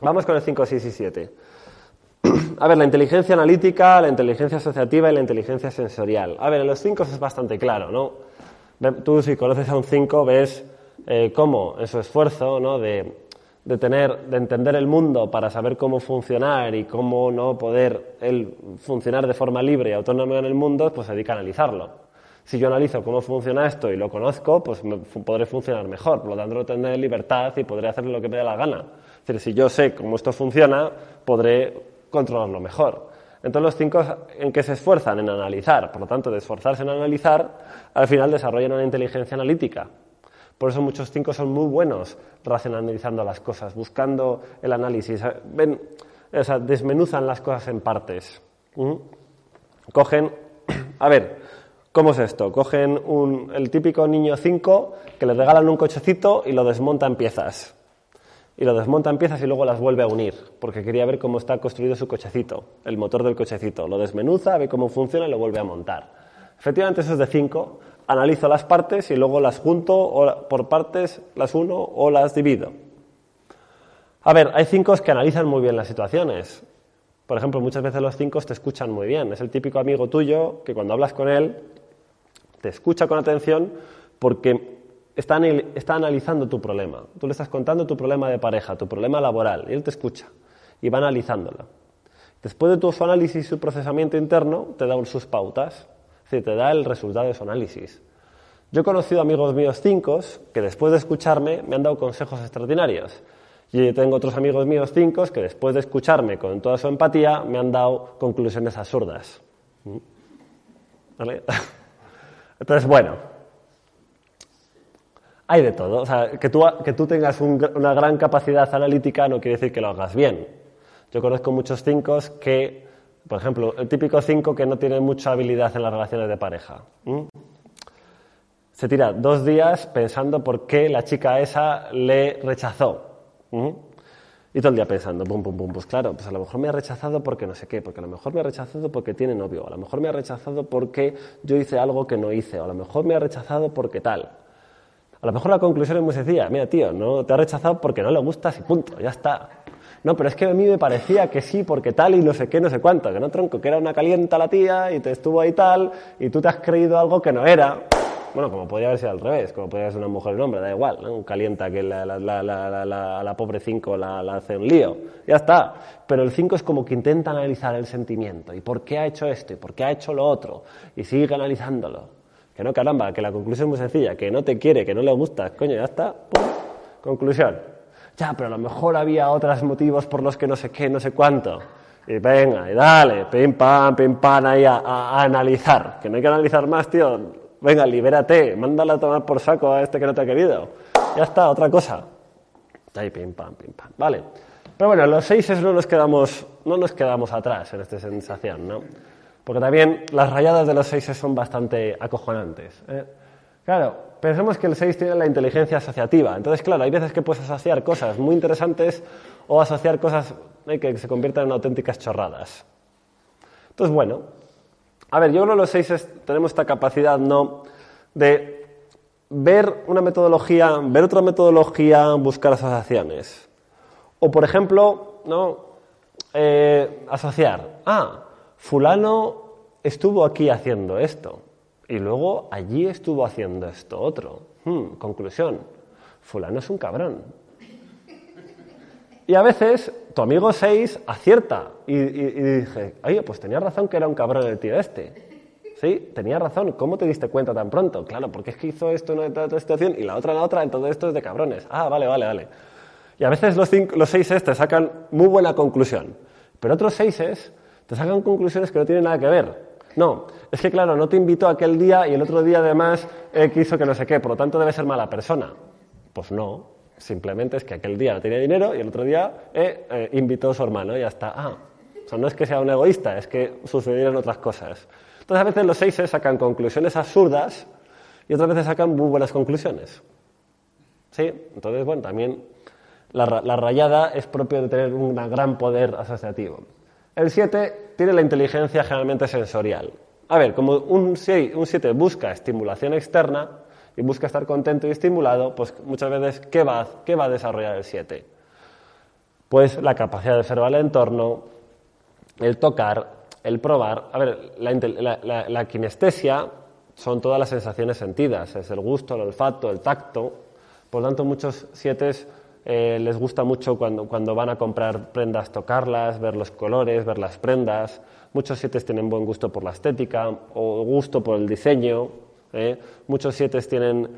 Vamos con el 5, 6 y 7. A ver, la inteligencia analítica, la inteligencia asociativa y la inteligencia sensorial. A ver, en los 5 es bastante claro, ¿no? Tú si conoces a un 5 ves eh, cómo en su esfuerzo ¿no? de, de, tener, de entender el mundo para saber cómo funcionar y cómo no poder él funcionar de forma libre y autónoma en el mundo, pues se dedica a analizarlo. Si yo analizo cómo funciona esto y lo conozco, pues podré funcionar mejor. Por lo tanto, tendré libertad y podré hacer lo que me dé la gana. Es decir, si yo sé cómo esto funciona, podré controlarlo mejor. Entonces, los cinco en que se esfuerzan en analizar, por lo tanto, de esforzarse en analizar, al final desarrollan una inteligencia analítica. Por eso muchos cinco son muy buenos racionalizando las cosas, buscando el análisis. Ven, o sea, desmenuzan las cosas en partes. ¿Mm? Cogen, a ver, ¿cómo es esto? Cogen un, el típico niño 5 que le regalan un cochecito y lo desmonta en piezas. Y lo desmonta en piezas y luego las vuelve a unir, porque quería ver cómo está construido su cochecito, el motor del cochecito. Lo desmenuza, ve cómo funciona y lo vuelve a montar. Efectivamente, eso es de 5 analizo las partes y luego las junto o por partes, las uno o las divido. A ver, hay cinco que analizan muy bien las situaciones. Por ejemplo, muchas veces los cinco te escuchan muy bien. Es el típico amigo tuyo que cuando hablas con él te escucha con atención porque está, está analizando tu problema. Tú le estás contando tu problema de pareja, tu problema laboral, y él te escucha y va analizándolo. Después de tu su análisis y su procesamiento interno, te da sus pautas te da el resultado de su análisis. Yo he conocido amigos míos cinco que después de escucharme me han dado consejos extraordinarios. Y tengo otros amigos míos cinco que después de escucharme con toda su empatía me han dado conclusiones absurdas. ¿Vale? Entonces, bueno, hay de todo. O sea, que tú, que tú tengas un, una gran capacidad analítica no quiere decir que lo hagas bien. Yo conozco muchos cinco que por ejemplo, el típico 5 que no tiene mucha habilidad en las relaciones de pareja. Se tira dos días pensando por qué la chica esa le rechazó. Y todo el día pensando, pum, pum, pum, pues claro, pues a lo mejor me ha rechazado porque no sé qué, porque a lo mejor me ha rechazado porque tiene novio, a lo mejor me ha rechazado porque yo hice algo que no hice, o a lo mejor me ha rechazado porque tal. A lo mejor la conclusión es muy sencilla, mira tío, no te ha rechazado porque no le gustas y punto, ya está. No, pero es que a mí me parecía que sí, porque tal y no sé qué, no sé cuánto, que no tronco, que era una calienta la tía y te estuvo ahí tal y tú te has creído algo que no era. Bueno, como podría haber sido al revés, como podría ser una mujer o un hombre, da igual, ¿no? Un calienta que la, la, pobre 5 la, hace un lío, ya está. Pero el 5 es como que intenta analizar el sentimiento, y por qué ha hecho esto, y por qué ha hecho lo otro, y sigue analizándolo. Que no, caramba, que la conclusión es muy sencilla, que no te quiere, que no le gusta, coño, ya está, ¡pum! Conclusión. Ya, pero a lo mejor había otros motivos por los que no sé qué, no sé cuánto. Y venga, y dale, pim pam, pim pam, ahí a, analizar. Que no hay que analizar más, tío venga, libérate, mándala a tomar por saco a este que no te ha querido. Ya está, otra cosa. Ahí, pim, pam, pim, pam. Vale. Pero bueno, los seises no nos quedamos, no nos quedamos atrás en esta sensación, ¿no? Porque también las rayadas de los seises son bastante acojonantes. ¿eh? Claro, pensemos que el 6 tiene la inteligencia asociativa. Entonces, claro, hay veces que puedes asociar cosas muy interesantes o asociar cosas ¿eh? que se conviertan en auténticas chorradas. Entonces, bueno, a ver, yo creo que los seis tenemos esta capacidad, ¿no?, de ver una metodología, ver otra metodología, buscar asociaciones. O, por ejemplo, ¿no?, eh, asociar, ah, fulano estuvo aquí haciendo esto y luego allí estuvo haciendo esto otro. Hmm, conclusión, fulano es un cabrón. Y a veces tu amigo 6 acierta y, dije, oye, pues tenía razón que era un cabrón el tío este. Sí, tenía razón. ¿Cómo te diste cuenta tan pronto? Claro, porque es que hizo esto en otra situación y la otra en la otra, entonces esto es de cabrones. Ah, vale, vale, vale. Y a veces los, cinco, los seises te sacan muy buena conclusión, pero otros seises te sacan conclusiones que no tienen nada que ver. No, es que claro, no te invitó aquel día y el otro día además quiso que no sé qué, por lo tanto debe ser mala persona. Pues no, Simplemente es que aquel día no tenía dinero y el otro día eh, eh, invitó a su hermano y ya está. Ah, o no es que sea un egoísta, es que sucedieron otras cosas. Entonces a veces los seises sacan conclusiones absurdas y otras veces sacan muy buenas conclusiones. ¿Sí? Entonces, bueno, también la, rayada es propio de tener un gran poder asociativo. El 7 tiene la inteligencia generalmente sensorial. A ver, como un 7 busca estimulación externa, y busca estar contento y estimulado, pues muchas veces, ¿qué va, qué va a desarrollar el 7? Pues la capacidad de observar el entorno, el tocar, el probar. A ver, la, la, kinestesia son todas las sensaciones sentidas, es el gusto, el olfato, el tacto. Por lo tanto, muchos siete eh, les gusta mucho cuando, van a comprar prendas tocarlas, ver los colores, ver las prendas. Muchos siete tienen buen gusto por la estética o gusto por el diseño, ¿eh? Muchos siete tienen,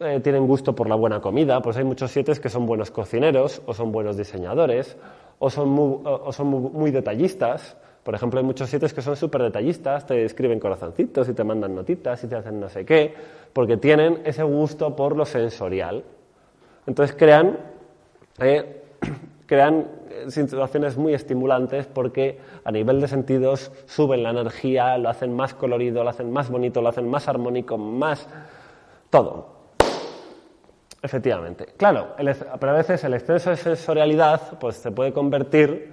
eh, gusto por la buena comida, pues hay muchos siete que son buenos cocineros o son buenos diseñadores o son muy, detallistas. Por ejemplo, hay muchos siete que son súper detallistas, te escriben corazoncitos y te mandan notitas y te hacen no sé qué, porque tienen ese gusto por lo sensorial. Entonces crean, eh, crean situaciones muy estimulantes porque a nivel de sentidos suben la energía, lo hacen más colorido, lo hacen más bonito, lo hacen más armónico, más todo. Efectivamente. Claro, pero a veces el exceso de sensorialidad pues, se puede convertir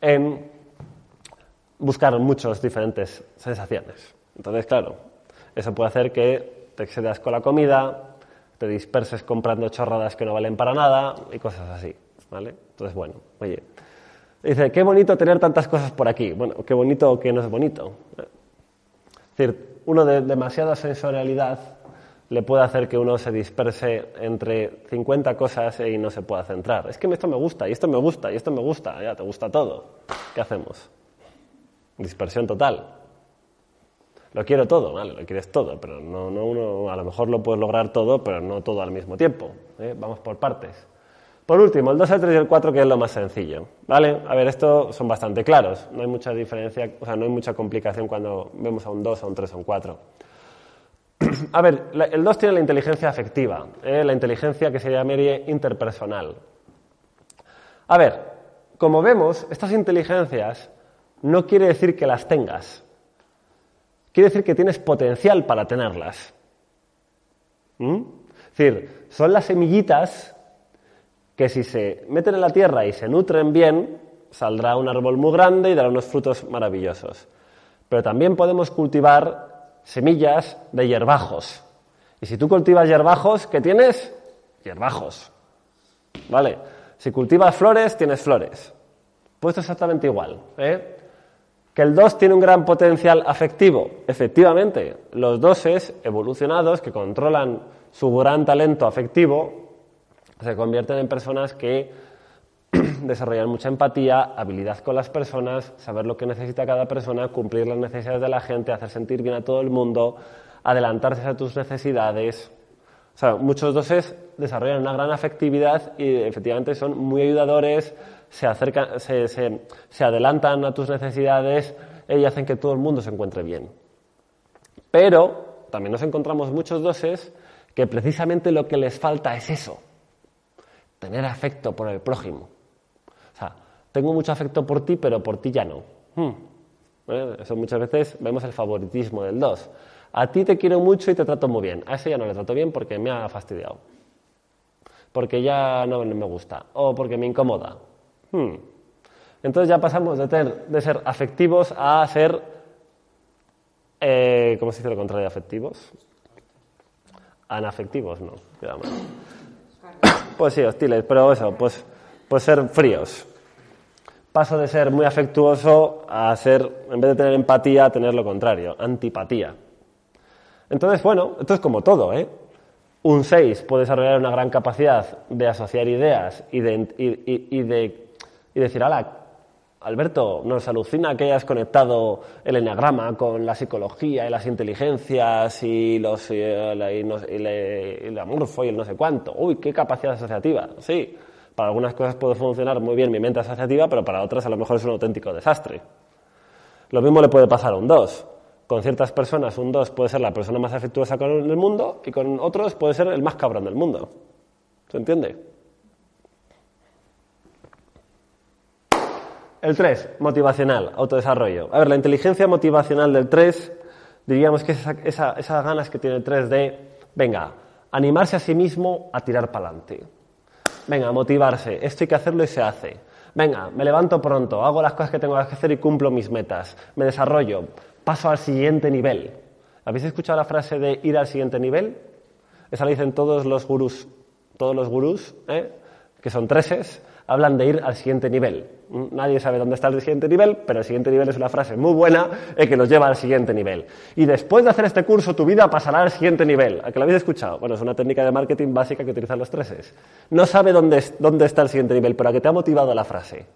en buscar muchas diferentes sensaciones. Entonces, claro, eso puede hacer que te excedas con la comida, te disperses comprando chorradas que no valen para nada y cosas así. ¿vale? Entonces, bueno, oye, dice, qué bonito tener tantas cosas por aquí. Bueno, qué bonito o qué no es bonito. Es decir, uno de demasiada sensorialidad le puede hacer que uno se disperse entre 50 cosas y no se pueda centrar. Es que esto me gusta, y esto me gusta, y esto me gusta, ya te gusta todo. ¿Qué hacemos? Dispersión total. Lo quiero todo, vale, lo quieres todo, pero no, no uno, a lo mejor lo puedes lograr todo, pero no todo al mismo tiempo. ¿eh? Vamos por partes. Por último, el 2, el 3 y el 4, que es lo más sencillo. ¿Vale? A ver, estos son bastante claros. No hay mucha diferencia, o sea, no hay mucha complicación cuando vemos a un 2, a un 3, a un 4. A ver, el 2 tiene la inteligencia afectiva, ¿eh? la inteligencia que se llamaría interpersonal. A ver, como vemos, estas inteligencias no quiere decir que las tengas. Quiere decir que tienes potencial para tenerlas. ¿Mm? Es decir, son las semillitas que si se meten en la tierra y se nutren bien, saldrá un árbol muy grande y dará unos frutos maravillosos. Pero también podemos cultivar semillas de hierbajos. Y si tú cultivas hierbajos, ¿qué tienes? Hierbajos. ¿Vale? Si cultivas flores, tienes flores. Pues exactamente igual. ¿eh? Que el 2 tiene un gran potencial afectivo. Efectivamente, los doses evolucionados que controlan su gran talento afectivo se convierten en personas que desarrollan mucha empatía, habilidad con las personas, saber lo que necesita cada persona, cumplir las necesidades de la gente, hacer sentir bien a todo el mundo, adelantarse a tus necesidades. O sea, muchos doses desarrollan una gran afectividad y efectivamente son muy ayudadores, se, acercan, se, se, adelantan a tus necesidades y hacen que todo el mundo se encuentre bien. Pero también nos encontramos muchos doses que precisamente lo que les falta es eso, tener afecto por el prójimo. O sea, tengo mucho afecto por ti, pero por ti ya no. Hmm. Eso muchas veces vemos el favoritismo del dos. A ti te quiero mucho y te trato muy bien. A ese ya no le trato bien porque me ha fastidiado. Porque ya no me gusta. O porque me incomoda. Hmm. Entonces ya pasamos de, de ser afectivos a ser, eh, ¿cómo se dice lo contrario de afectivos? Anafectivos, no. Pues sí, hostiles, pero eso, pues, pues ser fríos. Paso de ser muy afectuoso a ser, en vez de tener empatía, a tener lo contrario, antipatía. Entonces, bueno, esto es como todo, ¿eh? Un 6 puede desarrollar una gran capacidad de asociar ideas y de, y, de y decir, ala, Alberto, nos alucina que hayas conectado el enneagrama con la psicología y las inteligencias y, los, y, y, el amorfo y el no sé cuánto. Uy, qué capacidad asociativa. Sí, para algunas cosas puede funcionar muy bien mi mente asociativa, pero para otras a lo mejor es un auténtico desastre. Lo mismo le puede pasar a un 2. Con ciertas personas, un 2 puede ser la persona más afectuosa con el mundo y con otros puede ser el más cabrón del mundo. ¿Se entiende? El 3, motivacional, autodesarrollo. A ver, la inteligencia motivacional del 3, diríamos que es esa, esas ganas que tiene el 3 de, venga, animarse a sí mismo a tirar para adelante. Venga, motivarse, esto hay que hacerlo y se hace. Venga, me levanto pronto, hago las cosas que tengo que hacer y cumplo mis metas. Me desarrollo, paso al siguiente nivel. ¿Habéis escuchado la frase de ir al siguiente nivel? Esa la dicen todos los gurús, todos los gurús, ¿eh? que son treses, hablan de ir al siguiente nivel. Nadie sabe dónde está el siguiente nivel, pero el siguiente nivel es una frase muy buena y que nos lleva al siguiente nivel. Y después de hacer este curso, tu vida pasará al siguiente nivel. ¿A qué lo habéis escuchado? Bueno, es una técnica de marketing básica que utilizan los treses. No sabe dónde, dónde está el siguiente nivel, pero a que te ha motivado la frase.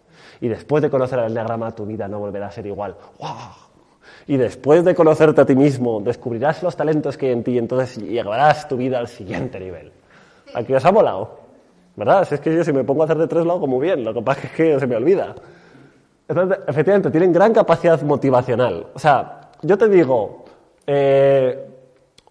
Y después de conocer el diagrama, tu vida no volverá a ser igual. ¡Wow! Y después de conocerte a ti mismo, descubrirás los talentos que hay en ti y entonces llevarás tu vida al siguiente nivel. ¿A qué os ha volado? ¿Verdad? Si es que yo si me pongo a hacer de tres lo hago muy bien, lo que pasa es que se me olvida. Entonces, efectivamente, tienen gran capacidad motivacional. O sea, yo te digo, eh,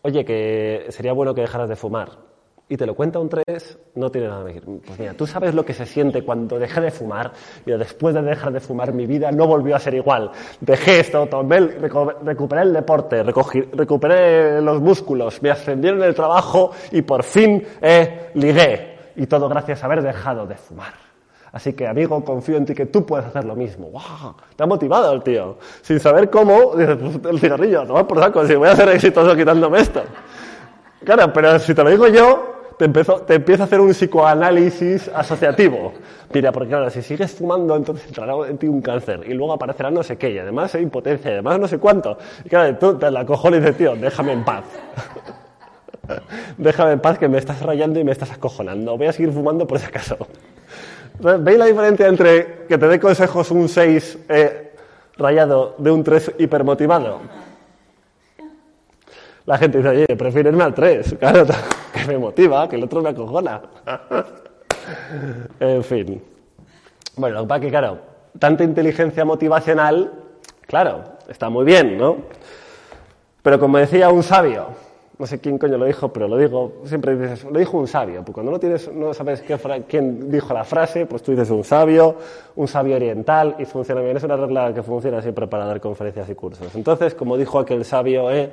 oye, que sería bueno que dejaras de fumar. Y te lo cuenta un tres, no tiene nada que decir. Pues mira, tú sabes lo que se siente cuando dejé de fumar. Y después de dejar de fumar, mi vida no volvió a ser igual. Dejé esto, tomé, recuperé el deporte, recuperé los músculos, me ascendieron en el trabajo y por fin eh, ligué y todo gracias a haber dejado de fumar. Así que, amigo, confío en ti que tú puedes hacer lo mismo. ¡Wow! Te ha motivado el tío. Sin saber cómo, pues, el cigarrillo, no por saco, si voy a ser exitoso quitándome esto. Claro, pero si te lo digo yo, te, empiezo, te empiezo a hacer un psicoanálisis asociativo. Mira, porque claro, si sigues fumando, entonces entrará en ti un cáncer y luego aparecerá no sé qué, y además hay impotencia, y además no sé cuánto. Y claro, tú te la cojo y dices, tío, déjame en paz. Déjame en paz que me estás rayando y me estás acojonando. Voy a seguir fumando por si acaso. ¿Veis la diferencia entre que te dé consejos un 6 eh, rayado de un 3 hipermotivado? La gente dice, oye, prefiero irme al 3. Claro, que me motiva, que el otro me acojona. en fin. Bueno, lo que claro, tanta inteligencia motivacional, claro, está muy bien, ¿no? Pero como decía un sabio, no sé quién coño lo dijo, pero lo digo, siempre dices, lo dijo un sabio, porque cuando no, tienes, no sabes quién dijo la frase, pues tú dices un sabio, un sabio oriental, y funciona bien. Es una regla que funciona siempre para dar conferencias y cursos. Entonces, como dijo aquel sabio, eh,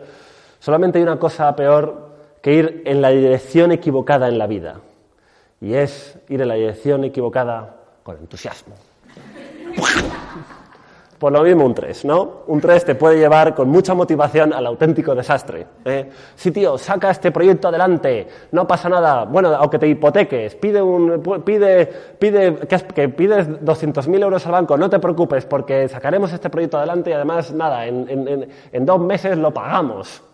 solamente hay una cosa peor que ir en la dirección equivocada en la vida, y es ir en la dirección equivocada con entusiasmo. Por lo mismo un 3, ¿no? Un 3 te puede llevar con mucha motivación al auténtico desastre. ¿eh? Sí, tío, saca este proyecto adelante, no pasa nada. Bueno, aunque te hipoteques, pide, un, pide, pide que, pides 200.000 euros al banco, no te preocupes porque sacaremos este proyecto adelante y además, nada, en dos meses lo pagamos.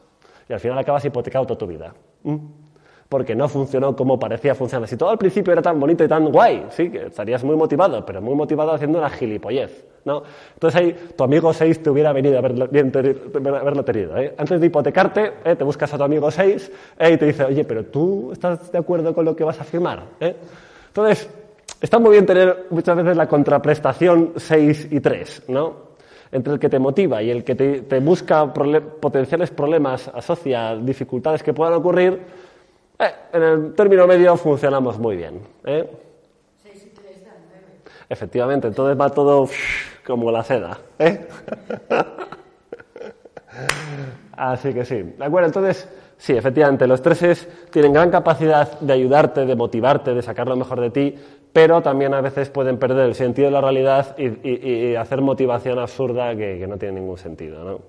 Al final acabas hipotecado toda tu vida. ¿Mm? porque no funcionó como parecía funcionar. Si todo al principio era tan bonito y tan guay, sí, que estarías muy motivado, pero muy motivado haciendo una gilipollez, ¿no? Entonces ahí tu amigo 6 te hubiera venido a haberlo tenido, ¿eh? Antes de hipotecarte, ¿eh? te buscas a tu amigo 6 ¿eh? y te dice, oye, pero tú estás de acuerdo con lo que vas a firmar, ¿eh? Entonces, está muy bien tener muchas veces la contraprestación 6 y 3, ¿no? Entre el que te motiva y el que te, busca potenciales problemas, asocia dificultades que puedan ocurrir, eh, en el término medio funcionamos muy bien. ¿eh? Efectivamente, entonces va todo como la seda. ¿eh? Así que sí. ¿De acuerdo? Entonces, sí, efectivamente, los treses tienen gran capacidad de ayudarte, de motivarte, de sacar lo mejor de ti, pero también a veces pueden perder el sentido de la realidad y, hacer motivación absurda que, que no tiene ningún sentido. ¿no?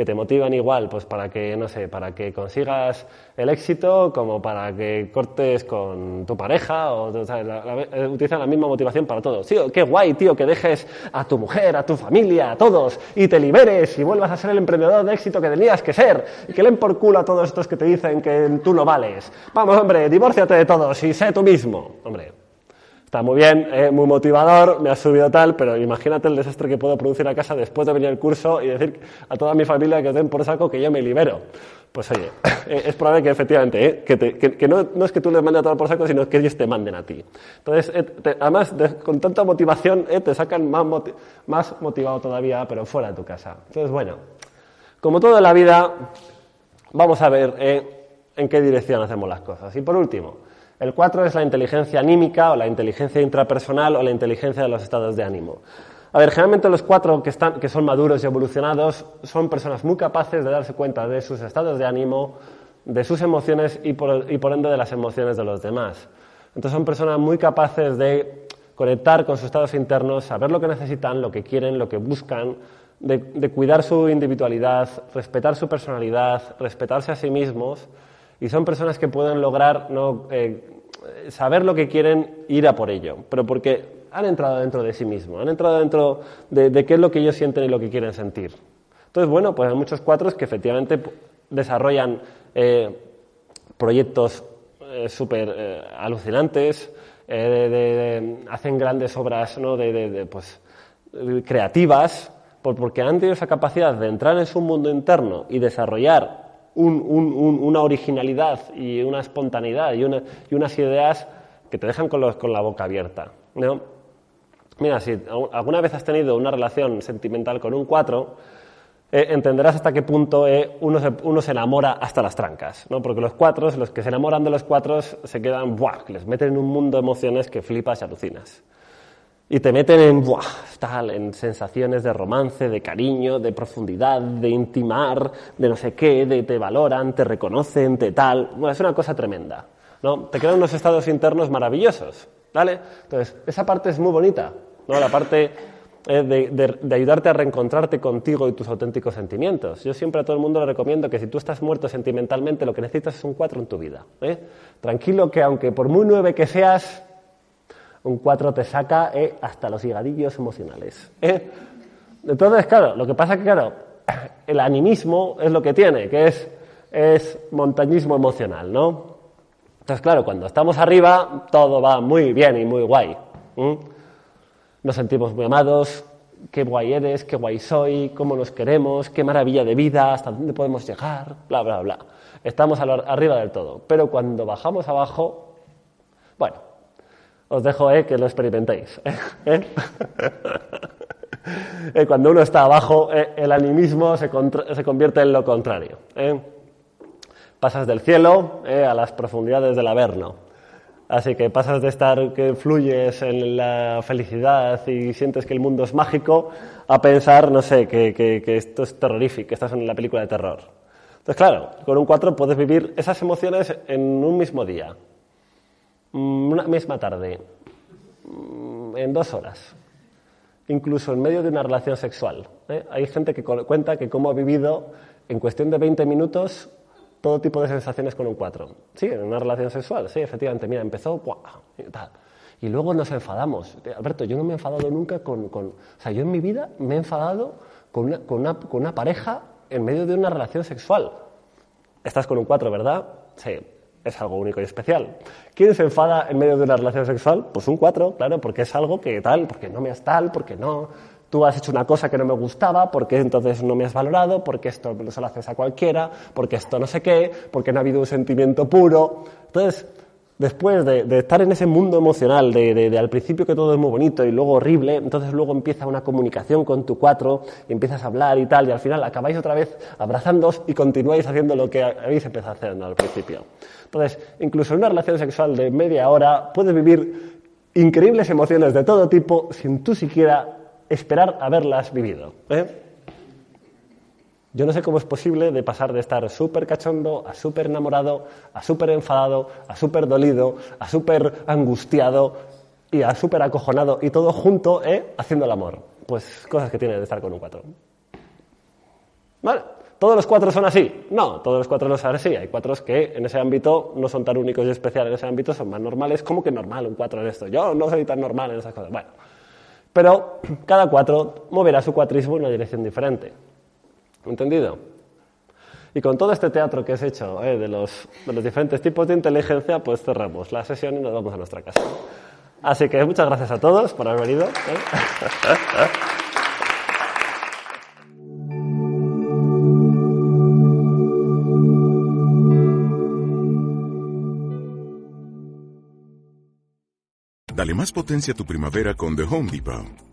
que te motivan igual, pues para que, no sé, para que consigas el éxito, como para que cortes con tu pareja, o, eh, utilizan la misma motivación para todo. Sí, qué guay, tío, que dejes a tu mujer, a tu familia, a todos, y te liberes y vuelvas a ser el emprendedor de éxito que tenías que ser, y que leen por culo a todos estos que te dicen que tú no vales. Vamos, hombre, divórciate de todos y sé tú mismo. Hombre, Está muy bien, eh, muy motivador, me ha subido tal, pero imagínate el desastre que puedo producir a casa después de venir al curso y decir a toda mi familia que den por saco que yo me libero. Pues oye, eh, es probable que efectivamente, eh, que, no, no, es que tú les mandes a tomar por saco, sino que ellos te manden a ti. Entonces, además, con tanta motivación, te sacan más, más motivado todavía, pero fuera de tu casa. Entonces, bueno, como todo la vida, vamos a ver en qué dirección hacemos las cosas. Y por último, el 4 es la inteligencia anímica o la inteligencia intrapersonal o la inteligencia de los estados de ánimo. A ver, generalmente los cuatro que, están, que son maduros y evolucionados son personas muy capaces de darse cuenta de sus estados de ánimo, de sus emociones y por, ende de las emociones de los demás. Entonces son personas muy capaces de conectar con sus estados internos, saber lo que necesitan, lo que quieren, lo que buscan, de, cuidar su individualidad, respetar su personalidad, respetarse a sí mismos y son personas que pueden lograr ¿no? Eh, saber lo que quieren, ir a por ello, pero porque han entrado dentro de sí mismos, han entrado dentro de, qué es lo que ellos sienten y lo que quieren sentir. Entonces, bueno, pues hay muchos cuatros que efectivamente desarrollan eh, proyectos eh, súper alucinantes, hacen grandes obras ¿no? de, pues, creativas, porque han tenido esa capacidad de entrar en su mundo interno y desarrollar una originalidad y una espontaneidad y, unas ideas que te dejan con, la boca abierta. Mira, si alguna vez has tenido una relación sentimental con un 4, eh, entenderás hasta qué punto eh, uno, se, enamora hasta las trancas, ¿no? porque los cuatro, los que se enamoran de los cuatro, se quedan, ¡buah!, les meten en un mundo de emociones que flipas y alucinas y te meten en, buah, tal, en sensaciones de romance, de cariño, de profundidad, de intimar, de no sé qué, de te valoran, te reconocen, te tal. Bueno, es una cosa tremenda. ¿no? Te crean unos estados internos maravillosos. ¿vale? Entonces, esa parte es muy bonita. ¿no? La parte eh, de, de, ayudarte a reencontrarte contigo y tus auténticos sentimientos. Yo siempre a todo el mundo le recomiendo que si tú estás muerto sentimentalmente, lo que necesitas es un cuatro en tu vida. ¿eh? Tranquilo que aunque por muy nueve que seas, un 4 te saca eh, hasta los higadillos emocionales. Eh. Entonces, claro, lo que pasa es que, claro, el animismo es lo que tiene, que es, es montañismo emocional, ¿no? Entonces, claro, cuando estamos arriba, todo va muy bien y muy guay. Nos sentimos muy amados, qué guay eres, qué guay soy, cómo nos queremos, qué maravilla de vida, hasta dónde podemos llegar, bla, bla, bla. Estamos arriba del todo. Pero cuando bajamos abajo, bueno, os dejo eh, que lo experimentéis. ¿eh? Eh, cuando uno está abajo, el animismo se, convierte en lo contrario. Pasas del cielo a las profundidades del averno. Así que pasas de estar que fluyes en la felicidad y sientes que el mundo es mágico a pensar, no sé, que, que esto es terrorífico, que estás en la película de terror. Entonces, claro, con un 4 puedes vivir esas emociones en un mismo día. Mm, una misma tarde, mm, en dos horas, incluso en medio de una relación sexual. ¿eh? Hay gente que cu- cuenta que cómo ha vivido en cuestión de 20 minutos todo tipo de sensaciones con un 4. Sí, en una relación sexual, sí, efectivamente. Mira, empezó, ¡guau! y tal. Y luego nos enfadamos. Alberto, yo no me he enfadado nunca con... con- o sea, yo en mi vida me he enfadado con una, con una, con una pareja en medio de una relación sexual. Estás con un 4, ¿verdad? Sí, es algo único y especial. ¿Quién se enfada en medio de una relación sexual? Pues un 4, claro, porque es algo que tal, porque no me has tal, porque no. Tú has hecho una cosa que no me gustaba, porque entonces no me has valorado, porque esto no se lo haces a cualquiera, porque esto no sé qué, porque no ha habido un sentimiento puro. Entonces, después de, estar en ese mundo emocional, de, al principio que todo es muy bonito y luego horrible, entonces luego empieza una comunicación con tu cuatro, y empiezas a hablar y tal, y al final acabáis otra vez abrazándoos y continuáis haciendo lo que habéis empezado hacer al principio. Entonces, incluso en una relación sexual de media hora puedes vivir increíbles emociones de todo tipo sin tú siquiera esperar haberlas vivido. ¿eh? Yo no sé cómo es posible de pasar de estar súper cachondo a súper enamorado, a súper enfadado, a súper dolido, a súper angustiado y a súper acojonado y todo junto, ¿eh? haciendo el amor. Pues cosas que tiene de estar con un cuatro. ¿Vale? ¿Todos los cuatro son así? No, todos los cuatro no son así. Hay cuatros que en ese ámbito no son tan únicos y especiales en ese ámbito, son más normales. ¿Cómo que normal un cuatro en esto? Yo no soy tan normal en esas cosas. Bueno, pero cada cuatro moverá su cuatrismo en una dirección diferente. ¿Entendido? Y con todo este teatro que has hecho eh, de, los, de los diferentes tipos de inteligencia, pues cerramos la sesión y nos vamos a nuestra casa. Así que muchas gracias a todos por haber venido. ¿eh? Dale más potencia a tu primavera con The Home Depot.